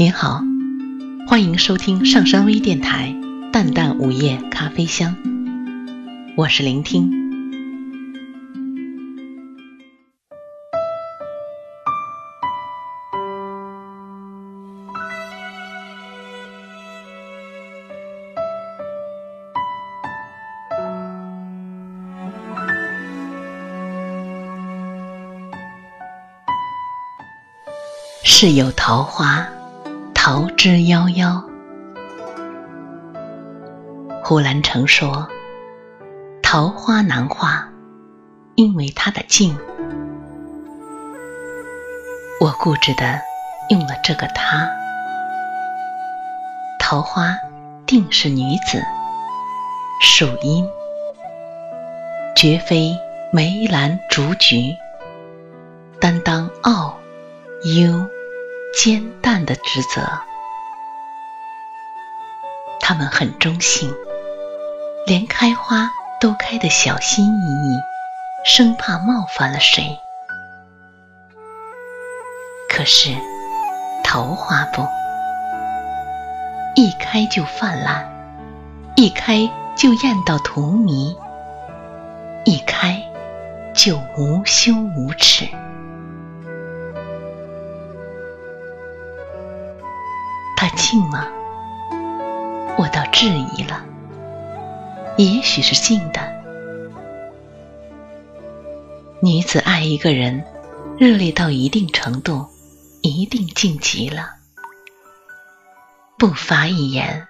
您好，欢迎收听上山微电台《淡淡午夜咖啡香》，我是聆听。是有桃花。桃之夭夭。胡兰成说：“桃花难画，因为它的静。”我固执的用了这个“他”。桃花定是女子，属阴，绝非梅兰竹菊，担当傲幽。煎蛋的职责，他们很中性，连开花都开得小心翼翼，生怕冒犯了谁。可是桃花不，一开就泛滥，一开就艳到荼蘼，一开就无休无耻。静吗？我倒质疑了。也许是静的。女子爱一个人，热烈到一定程度，一定静极了。不发一言，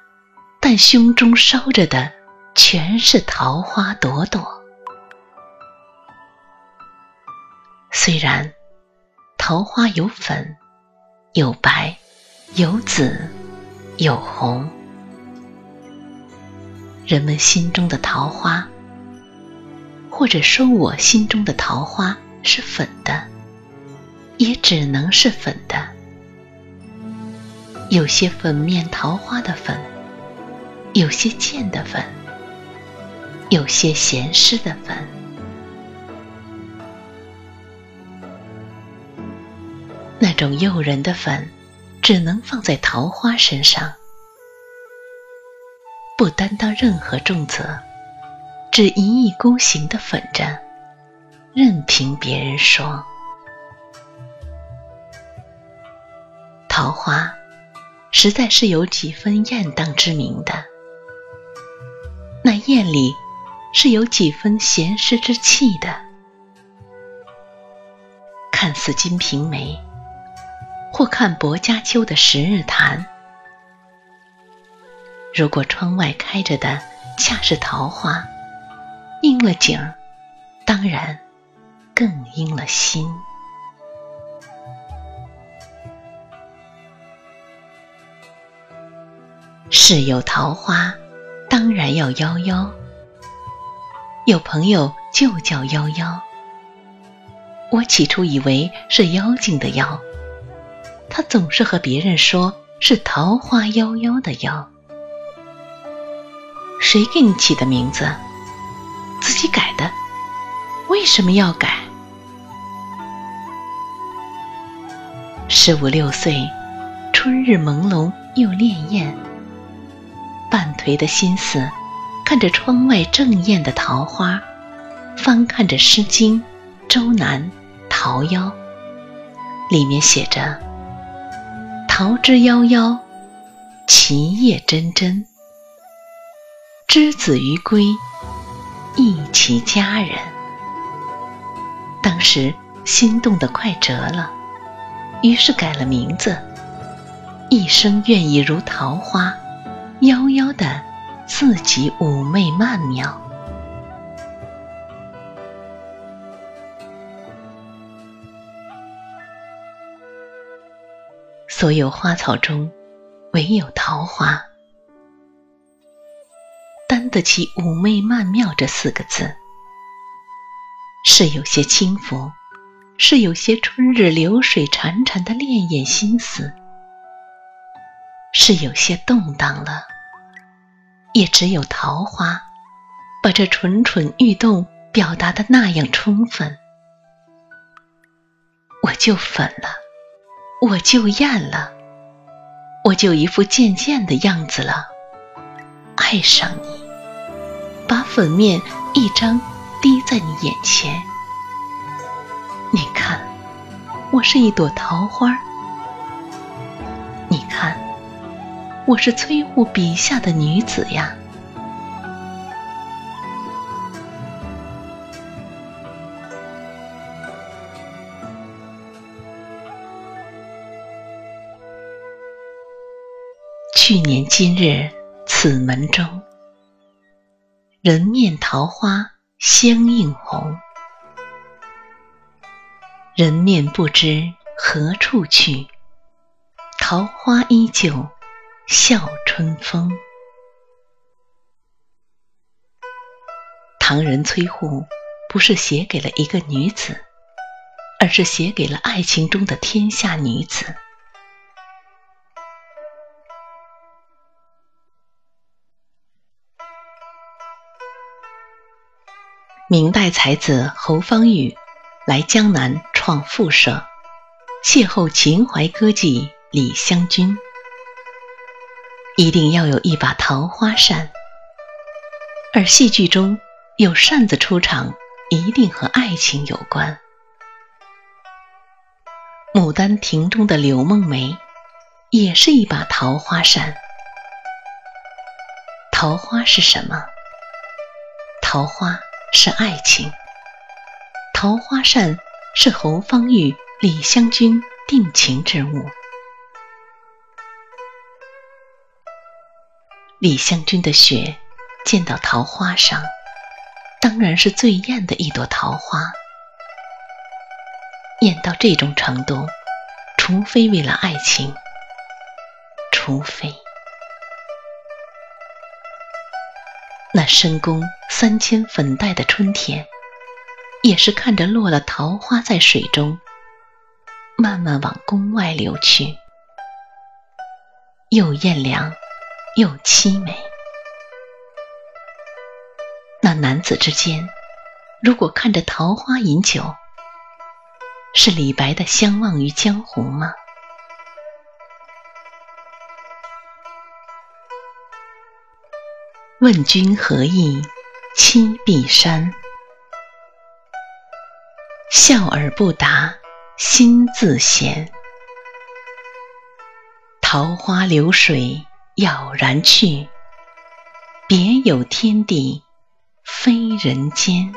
但胸中烧着的全是桃花朵朵。虽然桃花有粉，有白，有紫。有红，人们心中的桃花，或者说我心中的桃花是粉的，也只能是粉的。有些粉面桃花的粉，有些贱的粉，有些咸湿的粉。那种诱人的粉。只能放在桃花身上，不担当任何重责，只一意孤行的粉着，任凭别人说。桃花实在是有几分艳荡之名的，那艳里是有几分闲适之气的，看似《金瓶梅》。或看薄伽丘的十日谈，如果窗外开着的恰是桃花，应了景儿，当然更应了心。是有桃花，当然要夭夭。有朋友就叫夭夭，我起初以为是妖精的妖。他总是和别人说是桃花夭夭的夭，谁给你起的名字？自己改的？为什么要改？十五六岁，春日朦胧又潋滟，半颓的心思，看着窗外正艳的桃花，翻看着《诗经·周南·桃夭》，里面写着。桃之夭夭，其叶蓁蓁。之子于归，忆其家人。当时心动的快折了，于是改了名字，一生愿意如桃花，夭夭的自己妩媚曼妙。所有花草中，唯有桃花，担得起“妩媚曼妙”这四个字，是有些轻浮，是有些春日流水潺潺的潋滟心思，是有些动荡了。也只有桃花，把这蠢蠢欲动表达的那样充分，我就粉了。我就厌了，我就一副贱贱的样子了。爱上你，把粉面一张滴在你眼前。你看，我是一朵桃花。你看，我是崔护笔下的女子呀。去年今日此门中，人面桃花相映红。人面不知何处去，桃花依旧笑春风。唐人崔护不是写给了一个女子，而是写给了爱情中的天下女子。明代才子侯方域来江南创赋社，邂逅秦淮歌妓李香君，一定要有一把桃花扇。而戏剧中有扇子出场，一定和爱情有关。《牡丹亭》中的柳梦梅也是一把桃花扇。桃花是什么？桃花。是爱情，桃花扇是侯方域、李香君定情之物。李香君的雪溅到桃花上，当然是最艳的一朵桃花。艳到这种程度，除非为了爱情，除非。那深宫三千粉黛的春天，也是看着落了桃花在水中，慢慢往宫外流去，又艳凉又凄美。那男子之间，如果看着桃花饮酒，是李白的相忘于江湖吗？问君何意栖碧山？笑而不答心自闲。桃花流水杳然去，别有天地非人间。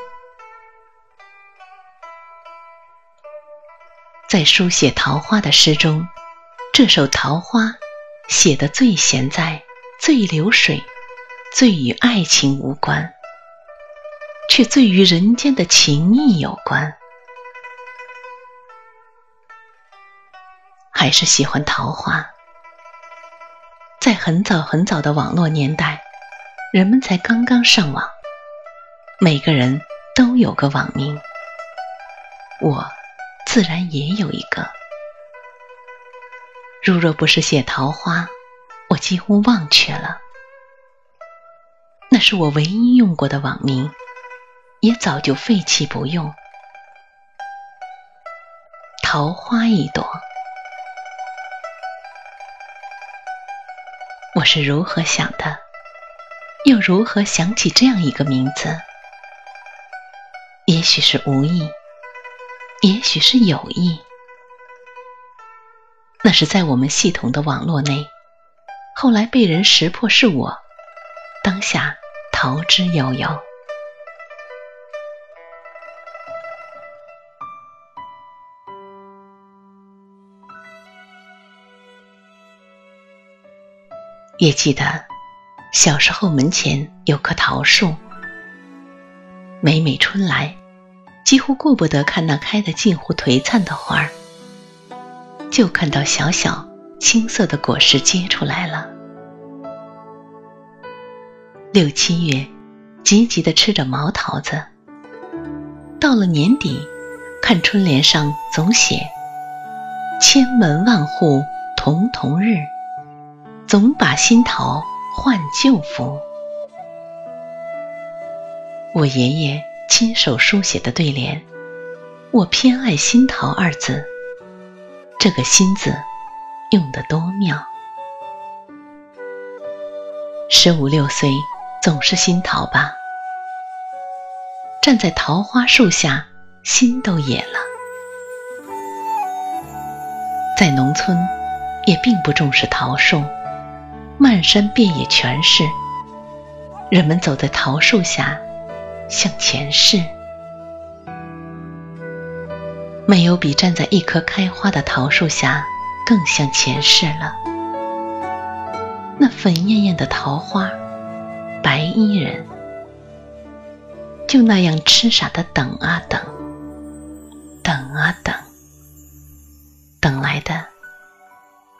在书写桃花的诗中，这首《桃花》写得最闲在，最流水。最与爱情无关，却最与人间的情谊有关。还是喜欢桃花。在很早很早的网络年代，人们才刚刚上网，每个人都有个网名，我自然也有一个。如若不是写桃花，我几乎忘却了。是我唯一用过的网名，也早就废弃不用。桃花一朵，我是如何想的？又如何想起这样一个名字？也许是无意，也许是有意。那是在我们系统的网络内，后来被人识破是我，当下。桃之夭夭，也记得小时候门前有棵桃树，每每春来，几乎顾不得看那开得近乎颓灿的花儿，就看到小小青色的果实结出来了。六七月，急急地吃着毛桃子。到了年底，看春联上总写“千门万户曈曈日，总把新桃换旧符”。我爷爷亲手书写的对联，我偏爱“新桃”二字。这个“新”字用得多妙。十五六岁总是新桃吧？站在桃花树下，心都野了。在农村，也并不重视桃树，漫山遍野全是。人们走在桃树下，向前世。没有比站在一棵开花的桃树下更像前世了。那粉艳艳的桃花，白衣人，就那样痴傻的等啊等，等啊等，等来的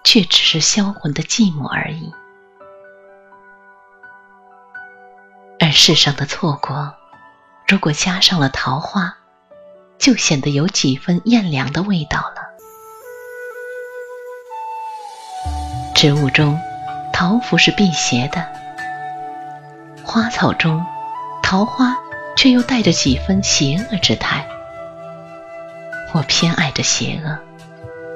却只是销魂的寂寞而已。而世上的错过，如果加上了桃花，就显得有几分艳凉的味道了。植物中，桃符是辟邪的；花草中，桃花却又带着几分邪恶之态。我偏爱着邪恶，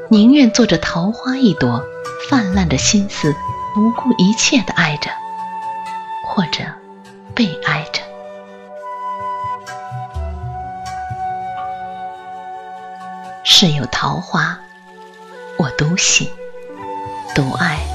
宁愿做着桃花一朵，泛滥着心思，不顾一切的爱着，或者。被爱着，是有桃花，我独喜，独爱。